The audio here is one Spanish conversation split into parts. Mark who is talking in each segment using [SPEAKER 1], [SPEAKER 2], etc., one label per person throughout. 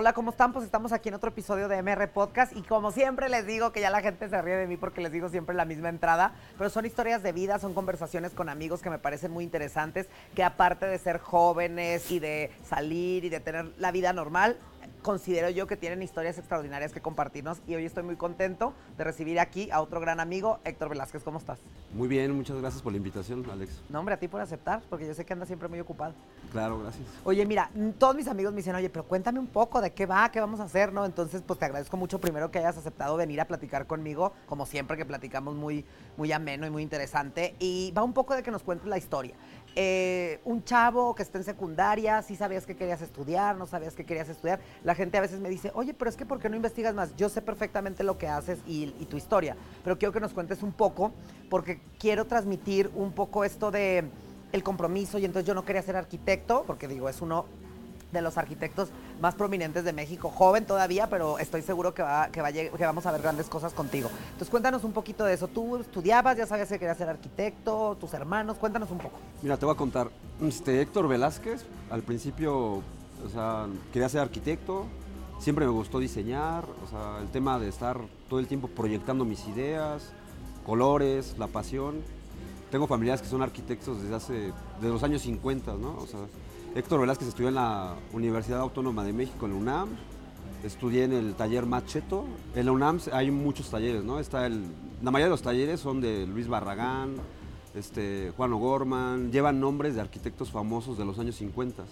[SPEAKER 1] Hola, ¿cómo están? Pues estamos aquí en otro episodio de MR Podcast y como siempre les digo que ya la gente se ríe de mí porque les digo siempre la misma entrada, pero son historias de vida, son conversaciones con amigos que me parecen muy interesantes, que aparte de ser jóvenes y de salir y de tener la vida normal, considero yo que tienen historias extraordinarias que compartirnos y hoy estoy muy contento de recibir aquí a otro gran amigo, Héctor Velázquez. ¿Cómo estás?
[SPEAKER 2] Muy bien, muchas gracias por la invitación, Alex.
[SPEAKER 1] No, hombre, a ti por aceptar, porque yo sé que andas siempre muy ocupado.
[SPEAKER 2] Claro, gracias.
[SPEAKER 1] Oye, mira, todos mis amigos me dicen, oye, pero cuéntame un poco de qué va, qué vamos a hacer, ¿no? Entonces, pues te agradezco mucho primero que hayas aceptado venir a platicar conmigo, como siempre que platicamos muy, muy ameno y muy interesante. Y va un poco de que nos cuentes la historia. Eh, un chavo que está en secundaria, sí sabías que querías estudiar, no sabías que querías estudiar. La gente a veces me dice, oye, pero es que ¿por qué no investigas más? Yo sé perfectamente lo que haces y, tu historia, pero quiero que nos cuentes un poco, porque quiero transmitir un poco esto de el compromiso y entonces yo no quería ser arquitecto, porque digo, es uno de los arquitectos más prominentes de México, joven todavía, pero estoy seguro que, va, que, va, que vamos a ver grandes cosas contigo. Entonces cuéntanos un poquito de eso. ¿Tú estudiabas, ya sabías que querías ser arquitecto, tus hermanos? Cuéntanos un poco.
[SPEAKER 2] Mira, te voy a contar. Este, Héctor Velázquez, al principio, o sea, quería ser arquitecto, siempre me gustó diseñar, o sea, el tema de estar todo el tiempo proyectando mis ideas, colores, la pasión. Tengo familiares que son arquitectos desde hace, de los años 50, ¿no? O sea, Héctor Velázquez estudió en la Universidad Autónoma de México, en la UNAM. Estudié en el taller Macheto. En la UNAM hay muchos talleres, ¿no? Está el, la mayoría de los talleres son de Luis Barragán, este, Juan O'Gorman. Llevan nombres de arquitectos famosos de los años 50,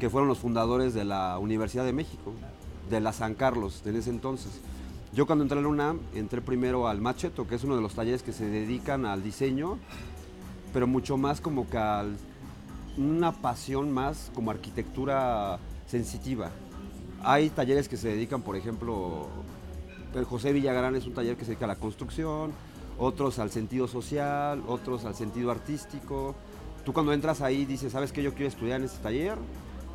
[SPEAKER 2] que fueron los fundadores de la Universidad de México, de la San Carlos, de ese entonces. Yo cuando entré a la UNAM, entré primero al Macheto, que es uno de los talleres que se dedican al diseño, pero mucho más como que al una pasión más como arquitectura sensitiva. Hay talleres que se dedican, por ejemplo, el José Villagrán es un taller que se dedica a la construcción, otros al sentido social, otros al sentido artístico. Tú cuando entras ahí dices, ¿sabes qué? Yo quiero estudiar en este taller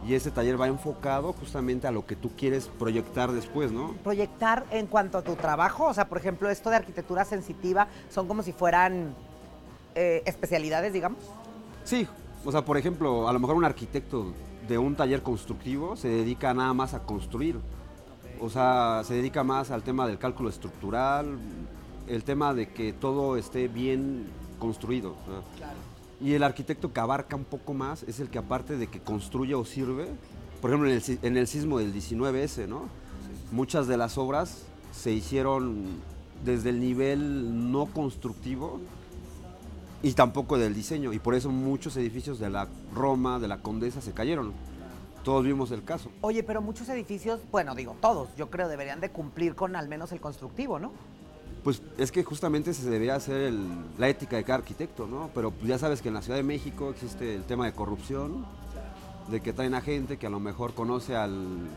[SPEAKER 2] y ese taller va enfocado justamente a lo que tú quieres proyectar después, ¿no?
[SPEAKER 1] Proyectar en cuanto a tu trabajo, o sea, por ejemplo, esto de arquitectura sensitiva son como si fueran eh, especialidades, digamos.
[SPEAKER 2] Sí, o sea, por ejemplo, a lo mejor un arquitecto de un taller constructivo se dedica nada más a construir. O sea, se dedica más al tema del cálculo estructural, el tema de que todo esté bien construido. Y el arquitecto que abarca un poco más es el que aparte de que construye o sirve, por ejemplo en el, en el sismo del 19S, ¿no? Muchas de las obras se hicieron desde el nivel no constructivo y tampoco del diseño. Y por eso muchos edificios de la Roma, de la Condesa, se cayeron. Todos vimos el caso.
[SPEAKER 1] Oye, pero muchos edificios, bueno, digo, todos, yo creo, deberían de cumplir con al menos el constructivo, ¿no?
[SPEAKER 2] Pues es que justamente se debería hacer la ética de cada arquitecto, ¿no? Pero pues ya sabes que en la Ciudad de México existe el tema de corrupción, de que traen a gente que a lo mejor conoce al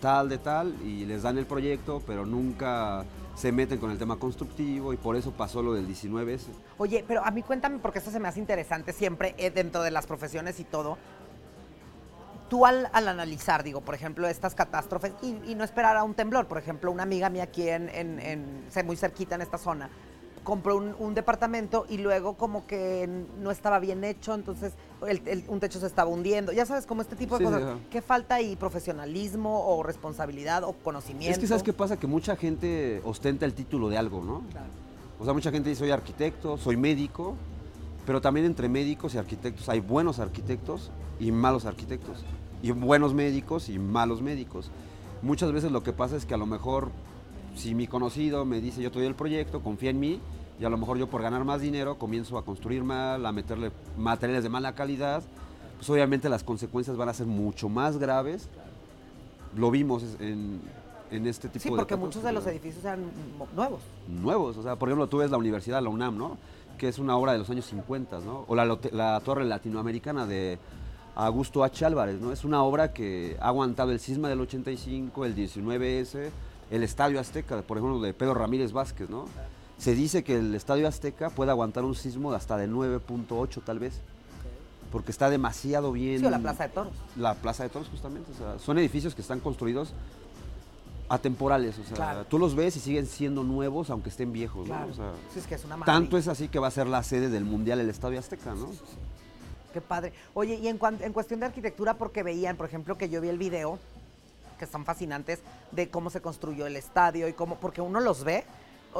[SPEAKER 2] tal de tal y les dan el proyecto, pero nunca se meten con el tema constructivo y por eso pasó lo del 19
[SPEAKER 1] Oye, pero a mí cuéntame, porque esto se me hace interesante siempre eh, dentro de las profesiones y todo. Tú al, analizar, digo, por ejemplo, estas catástrofes y, no esperar a un temblor, por ejemplo, una amiga mía aquí en, en, muy cerquita en esta zona, compró un, departamento y luego como que no estaba bien hecho, entonces un techo se estaba hundiendo. Ya sabes, como este tipo de cosas. ¿Qué falta ahí? ¿Profesionalismo o responsabilidad o conocimiento?
[SPEAKER 2] Es que ¿sabes qué pasa? Que mucha gente ostenta el título de algo, ¿no? Claro. O sea, mucha gente dice, soy arquitecto, soy médico, pero también entre médicos y arquitectos hay buenos arquitectos y malos arquitectos. Y buenos médicos y malos médicos. Muchas veces lo que pasa es que a lo mejor si mi conocido me dice yo te doy el proyecto, confía en mí, y a lo mejor yo por ganar más dinero comienzo a construir mal, a meterle materiales de mala calidad, pues obviamente las consecuencias van a ser mucho más graves. Lo vimos en, este tipo de...
[SPEAKER 1] Sí, porque muchos de los edificios eran nuevos.
[SPEAKER 2] Nuevos, o sea, por ejemplo, tú ves la Universidad, la UNAM, ¿no? Que es una obra de los años 50, ¿no? O la, la Torre Latinoamericana de Augusto H. Álvarez, ¿no? Es una obra que ha aguantado el sisma del 85, el 19S, el Estadio Azteca, por ejemplo, de Pedro Ramírez Vázquez, ¿no? Se dice que el Estadio Azteca puede aguantar un sismo de hasta de 9.8 tal vez. Porque está demasiado bien.
[SPEAKER 1] Sí, la Plaza de Toros.
[SPEAKER 2] La Plaza de Toros, justamente. O sea, son edificios que están construidos atemporales. O sea, tú los ves y siguen siendo nuevos aunque estén viejos. ¿no?
[SPEAKER 1] sí, es que es una
[SPEAKER 2] tanto es así que va a ser la sede del Mundial el Estadio Azteca, ¿no?
[SPEAKER 1] Qué padre. Oye, y en, en cuestión de arquitectura, porque veían, por ejemplo, que yo vi el video que son fascinantes de cómo se construyó el estadio y cómo, porque uno los ve.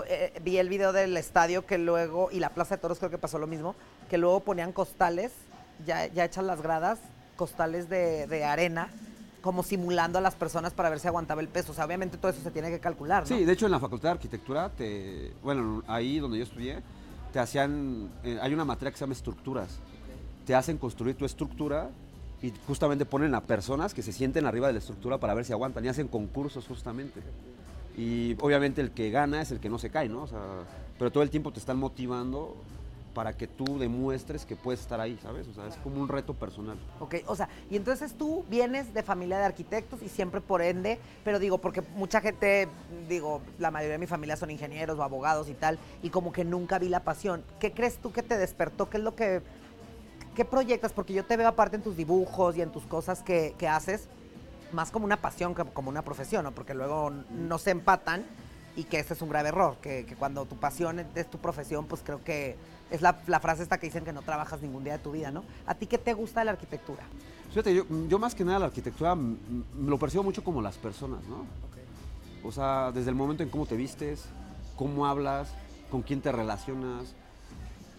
[SPEAKER 1] eh, vi el video del estadio que luego, y la Plaza de Toros creo que pasó lo mismo, que luego ponían costales, ya, ya hechas las gradas, costales de, de arena, como simulando a las personas para ver si aguantaba el peso. O sea, obviamente todo eso se tiene que calcular, ¿no?
[SPEAKER 2] Sí, de hecho en la Facultad de Arquitectura, te, bueno, ahí donde yo estudié, te hacían, eh, hay una materia que se llama estructuras. Te hacen construir tu estructura y justamente ponen a personas que se sienten arriba de la estructura para ver si aguantan y hacen concursos justamente. Y obviamente el que gana es el que no se cae, ¿no? O sea, pero todo el tiempo te están motivando para que tú demuestres que puedes estar ahí, ¿sabes? O sea, es como un reto personal.
[SPEAKER 1] Ok, o sea, y entonces tú vienes de familia de arquitectos y siempre por ende, pero digo, porque mucha gente, digo, la mayoría de mi familia son ingenieros o abogados y tal, y como que nunca vi la pasión. ¿Qué crees tú que te despertó? ¿Qué es lo que, qué proyectas? Porque yo te veo aparte en tus dibujos y en tus cosas que, que haces, más como una pasión que como una profesión, ¿no? Porque luego no se empatan y que ese es un grave error, que, que cuando tu pasión es tu profesión, pues creo que es la, la frase esta que dicen que no trabajas ningún día de tu vida, ¿no? ¿A ti qué te gusta de la arquitectura?
[SPEAKER 2] Fíjate, yo, yo más que nada la arquitectura mm, mm, lo percibo mucho como las personas, ¿no? O sea, desde el momento en cómo te vistes, cómo hablas, con quién te relacionas,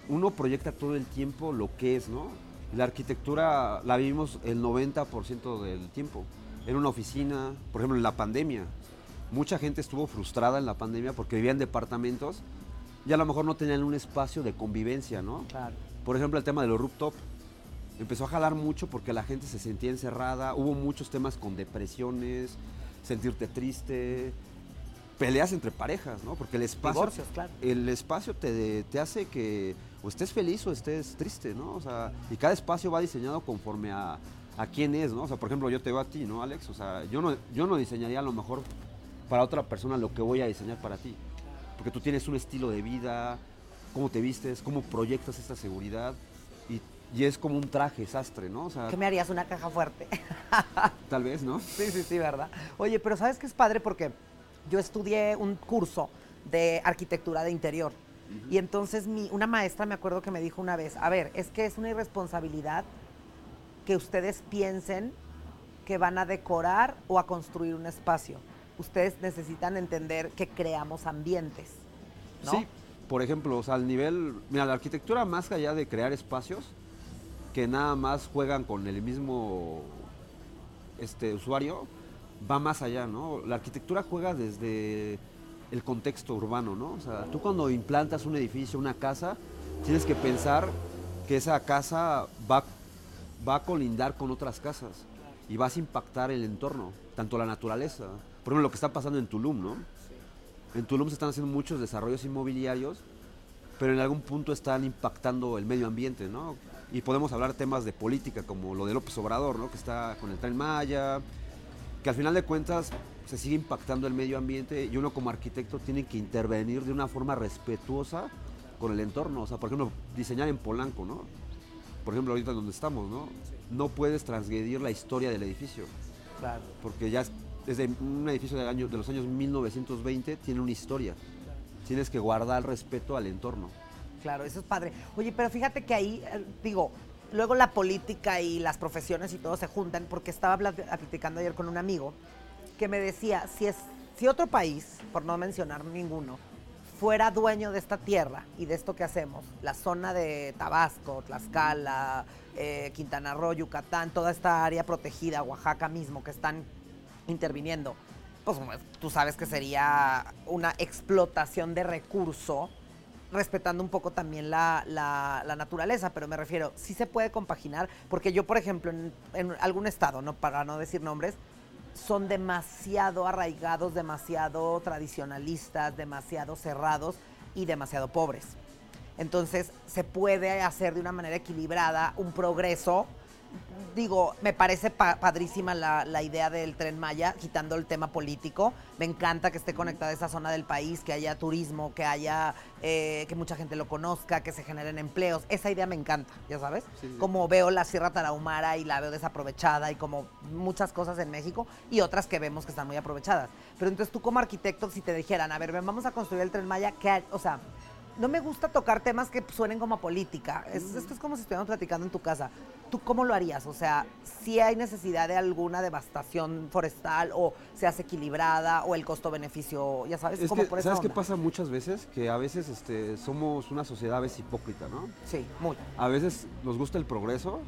[SPEAKER 2] uno proyecta todo el tiempo lo que es, ¿no? La arquitectura la vivimos el 90% del tiempo. En una oficina, por ejemplo, en la pandemia. Mucha gente estuvo frustrada en la pandemia porque vivía en departamentos y a lo mejor no tenían un espacio de convivencia, ¿no?
[SPEAKER 1] Claro.
[SPEAKER 2] Por ejemplo, el tema de los rooftop empezó a jalar mucho porque la gente se sentía encerrada, hubo muchos temas con depresiones, sentirte triste, peleas entre parejas, ¿no? Porque el espacio,
[SPEAKER 1] Divorcios, claro.
[SPEAKER 2] el espacio te, te hace que o estés feliz o estés triste, ¿no? O sea, y cada espacio va diseñado conforme a, a quién es, ¿no? O sea, por ejemplo, yo te veo a ti, ¿no, Alex? O sea, yo no, yo no diseñaría a lo mejor para otra persona lo que voy a diseñar para ti. Porque tú tienes un estilo de vida, cómo te vistes, cómo proyectas esta seguridad. Y, y es como un traje sastre, ¿no? O sea,
[SPEAKER 1] ¿Qué me harías una caja fuerte?
[SPEAKER 2] tal vez, ¿no?
[SPEAKER 1] Sí, sí, sí, ¿verdad? Oye, pero ¿sabes qué es padre? Porque yo estudié un curso de arquitectura de interior. Y entonces mi, una maestra me acuerdo que me dijo una vez, a ver, es que es una irresponsabilidad que ustedes piensen que van a decorar o a construir un espacio. Ustedes necesitan entender que creamos ambientes. ¿no?
[SPEAKER 2] Sí, por ejemplo, o sea, al nivel, mira, la arquitectura más allá de crear espacios que nada más juegan con el mismo este usuario, va más allá, ¿no? La arquitectura juega desde el contexto urbano, ¿no? O sea, tú cuando implantas un edificio, una casa, tienes que pensar que esa casa va, va a colindar con otras casas y vas a impactar el entorno, tanto la naturaleza. Por ejemplo, lo que está pasando en Tulum, ¿no? En Tulum se están haciendo muchos desarrollos inmobiliarios, pero en algún punto están impactando el medio ambiente, ¿no? Y podemos hablar temas de política, como lo de López Obrador, ¿no? Que está con el Tren Maya, que al final de cuentas se sigue impactando el medio ambiente y uno como arquitecto tiene que intervenir de una forma respetuosa con el entorno. O sea, por ejemplo, diseñar en Polanco, ¿no? Por ejemplo, ahorita donde estamos, ¿no? No puedes transgredir la historia del edificio,
[SPEAKER 1] Claro.
[SPEAKER 2] porque ya es- desde un edificio del año, de los años 1920 tiene una historia. Tienes que guardar respeto al entorno.
[SPEAKER 1] Claro, eso es padre. Oye, pero fíjate que ahí, eh, digo, luego la política y las profesiones y todo se juntan, porque estaba platicando ayer con un amigo que me decía, si, es, si otro país, por no mencionar ninguno, fuera dueño de esta tierra y de esto que hacemos, la zona de Tabasco, Tlaxcala, eh, Quintana Roo, Yucatán, toda esta área protegida, Oaxaca mismo, que están interviniendo, pues tú sabes que sería una explotación de recurso, respetando un poco también la, la- la naturaleza, pero me refiero, sí se puede compaginar, porque yo, por ejemplo, en, en algún estado, no para no decir nombres, son demasiado arraigados, demasiado tradicionalistas, demasiado cerrados y demasiado pobres. Entonces, se puede hacer de una manera equilibrada un progreso. Digo, me parece pa- padrísima la, la idea del tren Maya, quitando el tema político. Me encanta que esté conectada esa zona del país, que haya turismo, que haya, eh, que mucha gente lo conozca, que se generen empleos. Esa idea me encanta, ya sabes.
[SPEAKER 2] Sí, sí.
[SPEAKER 1] Como veo la Sierra Tarahumara y la veo desaprovechada y como muchas cosas en México y otras que vemos que están muy aprovechadas. Pero entonces tú como arquitecto, si te dijeran, a ver, ven, vamos a construir el tren Maya, ¿qué, o sea, no me gusta tocar temas que suenen como a política. Es- esto es como si estuviéramos platicando en tu casa. ¿Tú cómo lo harías? O sea, si hay necesidad de alguna devastación forestal o se hace equilibrada o el costo-beneficio, ya sabes,
[SPEAKER 2] Es
[SPEAKER 1] como
[SPEAKER 2] que,
[SPEAKER 1] por
[SPEAKER 2] ¿sabes qué pasa muchas veces? Que a veces este, somos una sociedad a veces hipócrita, ¿no?
[SPEAKER 1] Sí, muy.
[SPEAKER 2] A veces nos gusta el progreso,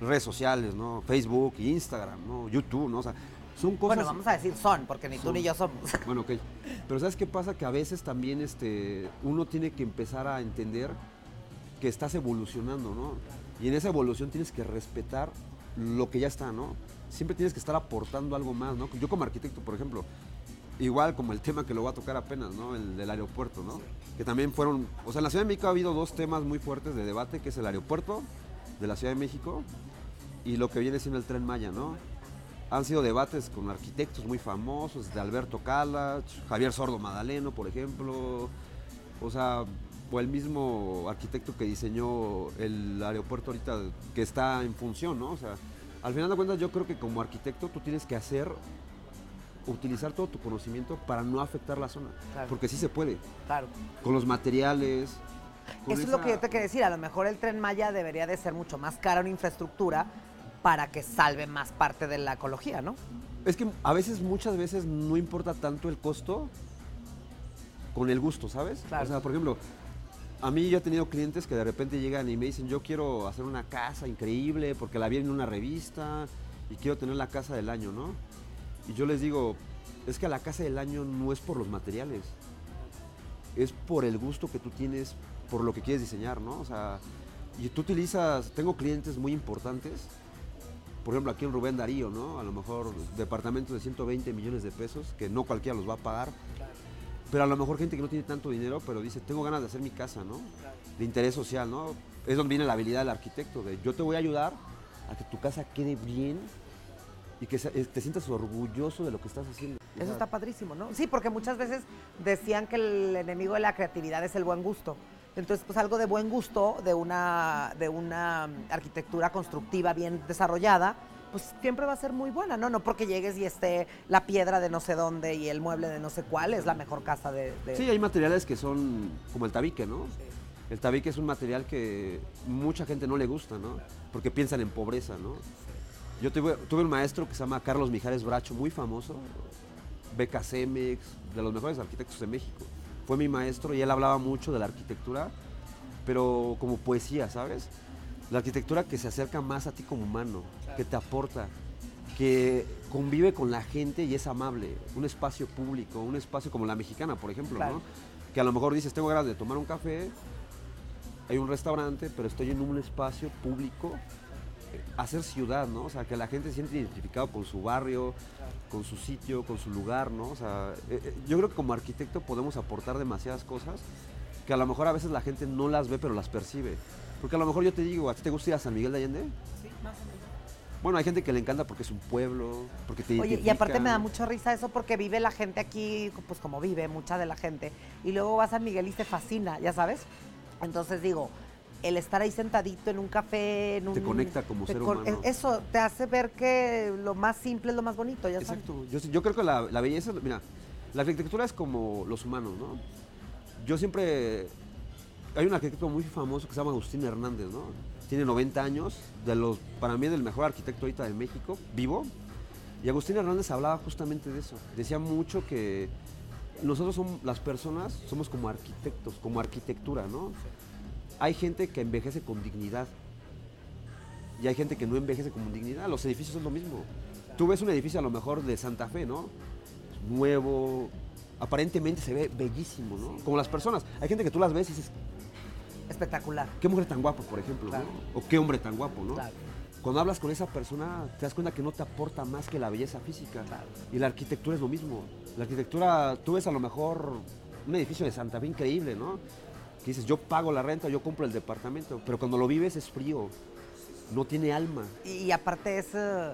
[SPEAKER 2] redes sociales, ¿no? Facebook, Instagram, ¿no? YouTube, ¿no? O sea, son cosas...
[SPEAKER 1] Bueno, vamos a decir son, porque ni tú ni yo somos.
[SPEAKER 2] Bueno, ok. Pero ¿sabes qué pasa? Que a veces también este, uno tiene que empezar a entender que estás evolucionando, ¿no? Y en esa evolución tienes que respetar lo que ya está, ¿no? Siempre tienes que estar aportando algo más, ¿no? Yo como arquitecto, por ejemplo, igual como el tema que lo voy a tocar apenas, ¿no? El del aeropuerto, ¿no? Que también fueron, o sea, en la Ciudad de México ha habido dos temas muy fuertes de debate, que es el aeropuerto de la Ciudad de México y lo que viene siendo el Tren Maya, ¿no? Han sido debates con arquitectos muy famosos, de Alberto Calach, Javier Sordo Madaleno, por ejemplo, o sea, o el mismo arquitecto que diseñó el aeropuerto ahorita que está en función, ¿no? O sea, al final de cuentas yo creo que como arquitecto tú tienes que hacer, utilizar todo tu conocimiento para no afectar la zona,
[SPEAKER 1] Claro.
[SPEAKER 2] porque sí se puede,
[SPEAKER 1] Claro.
[SPEAKER 2] con los materiales.
[SPEAKER 1] Eso es lo que yo te quería decir. A lo mejor el tren Maya debería de ser mucho más cara una infraestructura para que salve más parte de la ecología, ¿no?
[SPEAKER 2] Es que a veces, muchas veces no importa tanto el costo con el gusto, ¿sabes?
[SPEAKER 1] Claro.
[SPEAKER 2] O sea, por ejemplo, a mí yo he tenido clientes que de repente llegan y me dicen, yo quiero hacer una casa increíble porque la vi en una revista y quiero tener la casa del año, ¿no? Y yo les digo, es que la casa del año no es por los materiales, es por el gusto que tú tienes, por lo que quieres diseñar, ¿no? O sea, y tú utilizas, tengo clientes muy importantes, por ejemplo, aquí en Rubén Darío, ¿no? A lo mejor departamentos de 120 millones de pesos, que no cualquiera los va a pagar. Pero a lo mejor gente que no tiene tanto dinero, pero dice, tengo ganas de hacer mi casa, ¿no? De interés social, ¿no? Es donde viene la habilidad del arquitecto, de yo te voy a ayudar a que tu casa quede bien y que eh, te sientas orgulloso de lo que estás haciendo.
[SPEAKER 1] Eso está padrísimo, ¿no? Sí, porque muchas veces decían que el enemigo de la creatividad es el buen gusto. Entonces, pues algo de buen gusto, de una, de una mm, arquitectura constructiva bien desarrollada, pues siempre va a ser muy buena, ¿no? No porque llegues y esté la piedra de no sé dónde y el mueble de no sé cuál, es la mejor casa de... de-
[SPEAKER 2] Sí, hay materiales que son como el tabique, ¿no? El tabique es un material que mucha gente no le gusta, ¿no? Porque piensan en pobreza, ¿no? Yo tuve, tuve un maestro que se llama Carlos Mijares Bracho, muy famoso, beca Cemex, de los mejores arquitectos de México. Fue mi maestro y él hablaba mucho de la arquitectura, pero como poesía, ¿sabes? La arquitectura que se acerca más a ti como humano, que te aporta, que convive con la gente y es amable. Un espacio público, un espacio como la mexicana, por ejemplo,
[SPEAKER 1] Claro.
[SPEAKER 2] ¿no? Que a lo mejor dices, tengo ganas de tomar un café, hay un restaurante, pero estoy en un espacio público, hacer ciudad, ¿no? O sea, que la gente se siente identificado con su barrio, con su sitio, con su lugar, ¿no? O sea, eh, eh, yo creo que como arquitecto podemos aportar demasiadas cosas que a lo mejor a veces la gente no las ve, pero las percibe. Porque a lo mejor yo te digo, ¿a ti te gusta ir a San Miguel de Allende?
[SPEAKER 1] Sí, más o menos.
[SPEAKER 2] Bueno, hay gente que le encanta porque es un pueblo, porque te
[SPEAKER 1] Oye, y aparte me da mucha risa eso porque vive la gente aquí, pues como vive mucha de la gente, y luego vas a San Miguel y se fascina, ya sabes. Entonces digo, el estar ahí sentadito en un café, en un...
[SPEAKER 2] Te conecta como ser humano.
[SPEAKER 1] Eso te hace ver que lo más simple es lo más bonito, ya sabes.
[SPEAKER 2] Exacto. Yo, yo creo que la, la belleza, mira, la arquitectura es como los humanos, ¿no? Yo siempre... Hay un arquitecto muy famoso que se llama Agustín Hernández, ¿no? Tiene 90 años, de los, para mí es el mejor arquitecto ahorita de México, vivo. Y Agustín Hernández hablaba justamente de eso. Decía mucho que nosotros somos, las personas, somos como arquitectos, como arquitectura, ¿no? Hay gente que envejece con dignidad y hay gente que no envejece con dignidad. Los edificios es lo mismo. Tú ves un edificio a lo mejor de Santa Fe, ¿no? Nuevo, aparentemente se ve bellísimo, ¿no? Como las personas. Hay gente que tú las ves y dices,
[SPEAKER 1] Espectacular.
[SPEAKER 2] qué mujer tan guapa, por ejemplo,
[SPEAKER 1] Claro.
[SPEAKER 2] ¿no? O qué hombre tan guapo, ¿no?
[SPEAKER 1] Claro.
[SPEAKER 2] Cuando hablas con esa persona, te das cuenta que no te aporta más que la belleza física.
[SPEAKER 1] Claro.
[SPEAKER 2] Y la arquitectura es lo mismo. La arquitectura, tú ves a lo mejor un edificio de Santa Fe increíble, ¿no? Que dices, yo pago la renta, yo compro el departamento, pero cuando lo vives es frío, no tiene alma.
[SPEAKER 1] Y, aparte es eh,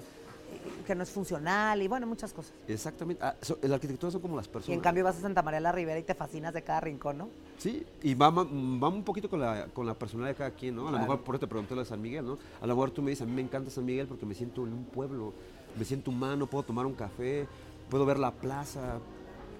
[SPEAKER 1] que no es funcional y bueno, muchas cosas.
[SPEAKER 2] Exactamente. Ah, so- la arquitectura son como las personas.
[SPEAKER 1] Y en cambio vas a Santa María la Ribera y te fascinas de cada rincón, ¿no?
[SPEAKER 2] Sí, y va, va un poquito con la, con la personalidad de cada quien, ¿no? A lo mejor por eso te pregunté lo de San Miguel, ¿no? A lo mejor tú me dices, a mí me encanta San Miguel porque me siento en un pueblo, me siento humano, puedo tomar un café, puedo ver la plaza,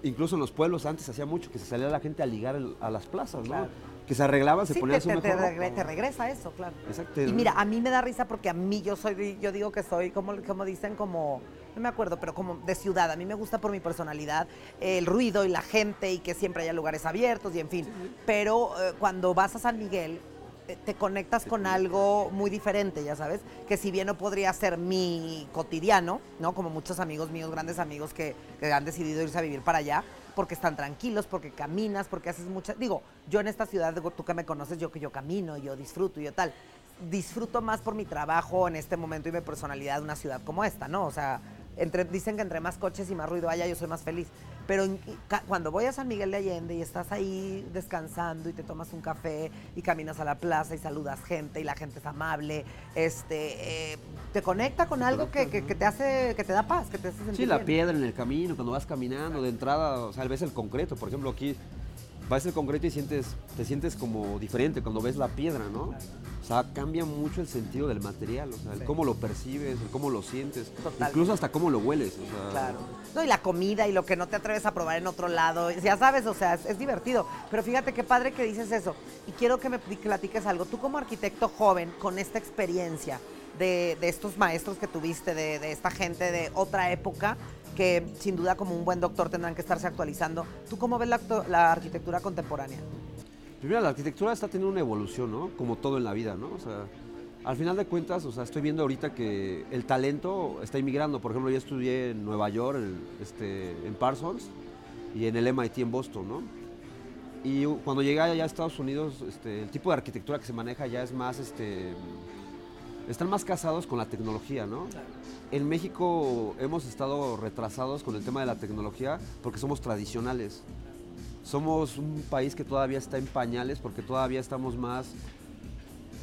[SPEAKER 2] incluso en los pueblos antes hacía mucho que se salía la gente a ligar el- a las plazas, ¿no?
[SPEAKER 1] Claro.
[SPEAKER 2] Que se arreglaban, se
[SPEAKER 1] Sí,
[SPEAKER 2] ponían
[SPEAKER 1] te,
[SPEAKER 2] su
[SPEAKER 1] te-
[SPEAKER 2] mejor
[SPEAKER 1] te
[SPEAKER 2] ropa.
[SPEAKER 1] regre- te regresa eso, claro.
[SPEAKER 2] Exacto.
[SPEAKER 1] Y mira, a mí me da risa porque a mí yo soy, yo digo que soy, como, como dicen, como, no me acuerdo, pero como de ciudad. A mí me gusta por mi personalidad el ruido y la gente y que siempre haya lugares abiertos y en fin. Pero eh, cuando vas a San Miguel, eh, te conectas con algo muy diferente, ya sabes, que si bien no podría ser mi cotidiano, ¿no? Como muchos amigos míos, grandes amigos que, que han decidido irse a vivir para allá, porque están tranquilos, porque caminas, porque haces muchas... Digo, yo en esta ciudad, tú que me conoces, yo que yo camino, yo disfruto y yo tal. Disfruto más por mi trabajo en este momento y mi personalidad de una ciudad como esta, ¿no? O sea, entre, dicen que entre más coches y más ruido haya, yo soy más feliz. Pero en- cuando voy a San Miguel de Allende y estás ahí descansando y te tomas un café y caminas a la plaza y saludas gente y la gente es amable, este, eh, te conecta con algo que, que- que te hace, que te da paz, que te hace sentir
[SPEAKER 2] Sí, la
[SPEAKER 1] bien.
[SPEAKER 2] piedra en el camino, cuando vas caminando, de entrada, o sea, ves el concreto. Por ejemplo, aquí vas el concreto y sientes, te sientes como diferente cuando ves la piedra, ¿no? O sea, cambia mucho el sentido del material, o sea, el
[SPEAKER 1] Sí.
[SPEAKER 2] cómo lo percibes, el cómo lo sientes,
[SPEAKER 1] Total.
[SPEAKER 2] incluso hasta cómo lo hueles, o sea.
[SPEAKER 1] Claro. No, y la comida y lo que no te atreves a probar en otro lado, ya sabes, o sea, es, es divertido. Pero fíjate qué padre que dices eso. Y quiero que me pl- platiques algo. Tú como arquitecto joven, con esta experiencia de, de estos maestros que tuviste, de, de esta gente de otra época, que sin duda como un buen doctor tendrán que estarse actualizando, ¿tú cómo ves la, arquitectura contemporánea?
[SPEAKER 2] Primero, la arquitectura está teniendo una evolución, ¿no? Como todo en la vida, ¿no? O sea, al final de cuentas, o sea, estoy viendo ahorita que el talento está inmigrando. Por ejemplo, yo estudié en Nueva York, en, este, en Parsons, y en el MIT en Boston, ¿no? Y cuando llegué allá a Estados Unidos, este, el tipo de arquitectura que se maneja ya es más, este, están más casados con la tecnología, ¿no? En México hemos estado retrasados con el tema de la tecnología porque somos tradicionales. Somos un país que todavía está en pañales porque todavía estamos más...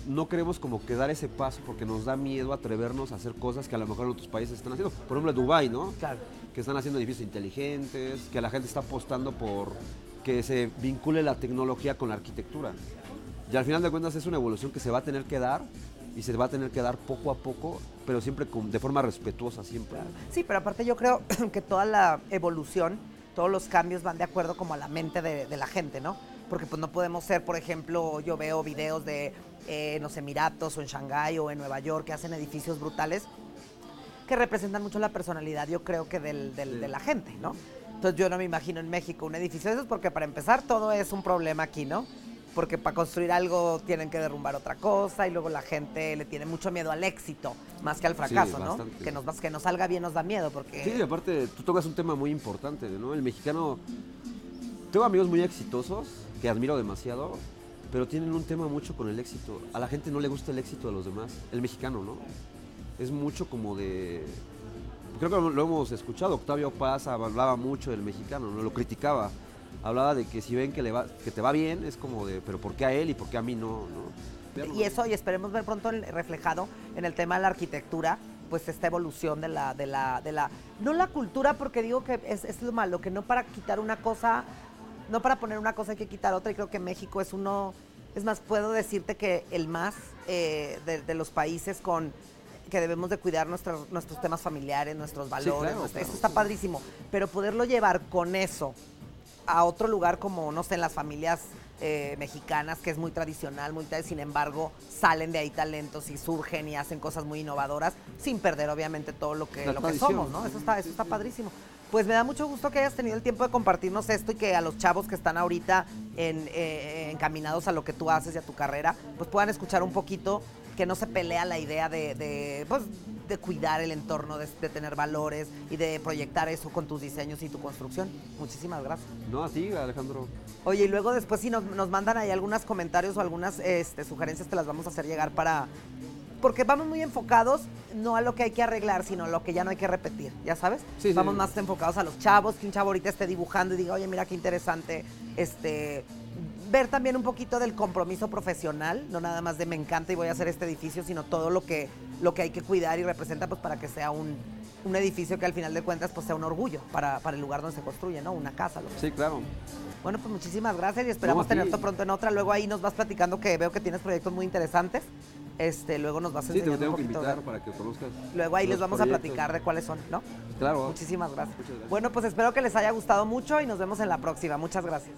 [SPEAKER 2] No queremos como que dar ese paso porque nos da miedo atrevernos a hacer cosas que a lo mejor en otros países están haciendo. Por ejemplo, Dubái, ¿no?
[SPEAKER 1] Claro.
[SPEAKER 2] que están haciendo edificios inteligentes, que la gente está apostando por que se vincule la tecnología con la arquitectura. Y al final de cuentas es una evolución que se va a tener que dar y se va a tener que dar poco a poco, pero siempre con- de forma respetuosa siempre.
[SPEAKER 1] Sí, pero aparte yo creo que toda la evolución, todos los cambios van de acuerdo como a la mente de, de la gente, ¿no? Porque pues no podemos ser, por ejemplo, yo veo videos de, eh, no sé, Emiratos o en Shanghái o en Nueva York que hacen edificios brutales que representan mucho la personalidad, yo creo que del, del- de la gente, ¿no? Entonces yo no me imagino en México un edificio de esos porque para empezar todo es un problema aquí, ¿no? Porque para construir algo tienen que derrumbar otra cosa y luego la gente le tiene mucho miedo al éxito más que al fracaso, ¿no? Que nos, que nos salga bien nos da miedo porque...
[SPEAKER 2] Sí, y aparte tú tocas un tema muy importante, ¿no? El mexicano... Tengo amigos muy exitosos que admiro demasiado, pero tienen un tema mucho con el éxito. A la gente no le gusta el éxito de los demás, el mexicano, ¿no? Es mucho como de... Creo que lo hemos escuchado, Octavio Paz hablaba mucho del mexicano, ¿no? Lo criticaba. Hablaba de que si ven que, le va, que te va bien, es como de, pero ¿por qué a él y por qué a mí no? ¿no?
[SPEAKER 1] Y eso, y esperemos ver pronto el- reflejado en el tema de la arquitectura, pues esta evolución de la, de la, de la, no la cultura, porque digo que es, es lo malo, que no para quitar una cosa, no para poner una cosa hay que quitar otra, y creo que México es uno, es más, puedo decirte que el más eh, de, de los países con que debemos de cuidar nuestros, nuestros temas familiares, nuestros valores,
[SPEAKER 2] claro, claro.
[SPEAKER 1] eso está padrísimo, pero poderlo llevar con eso a otro lugar como, no sé, en las familias eh, mexicanas, que es muy tradicional, muy tal, sin embargo, salen de ahí talentos y surgen y hacen cosas muy innovadoras, sin perder obviamente todo lo que,
[SPEAKER 2] La
[SPEAKER 1] lo que somos, ¿no? Eso está, eso está padrísimo. Pues me da mucho gusto que hayas tenido el tiempo de compartirnos esto y que a los chavos que están ahorita en, eh, encaminados a lo que tú haces y a tu carrera, pues puedan escuchar un poquito que no se pelea la idea de, de, pues, de cuidar el entorno, de, de tener valores y de proyectar eso con tus diseños y tu construcción. Muchísimas gracias.
[SPEAKER 2] No, a ti, Alejandro.
[SPEAKER 1] Oye, y luego después si nos, nos mandan ahí algunos comentarios o algunas este, sugerencias, te las vamos a hacer llegar para... Porque vamos muy enfocados no a lo que hay que arreglar, sino a lo que ya no hay que repetir, ¿ya sabes?
[SPEAKER 2] Sí, sí.
[SPEAKER 1] vamos más enfocados a los chavos, que un chavo ahorita esté dibujando y diga, oye, mira qué interesante, este... Ver también un poquito del compromiso profesional, no nada más de me encanta y voy a hacer este edificio, sino todo lo que, lo que hay que cuidar y representa pues para que sea un, un edificio que al final de cuentas pues sea un orgullo para, para el lugar donde se construye, ¿no? Una casa, lo que
[SPEAKER 2] Sí, claro.
[SPEAKER 1] bueno, pues muchísimas gracias y esperamos
[SPEAKER 2] No, a
[SPEAKER 1] tenerte pronto en otra. Luego ahí nos vas platicando que veo que tienes proyectos muy interesantes Este, luego nos vas
[SPEAKER 2] Sí, te tengo
[SPEAKER 1] un
[SPEAKER 2] que
[SPEAKER 1] poquito
[SPEAKER 2] invitar
[SPEAKER 1] de-
[SPEAKER 2] para que conozcas.
[SPEAKER 1] Luego ahí les vamos a platicar de cuáles son, ¿no?
[SPEAKER 2] Claro.
[SPEAKER 1] Muchísimas gracias.
[SPEAKER 2] Gracias.
[SPEAKER 1] Bueno, pues espero que les haya gustado mucho y nos vemos en la próxima. Muchas gracias.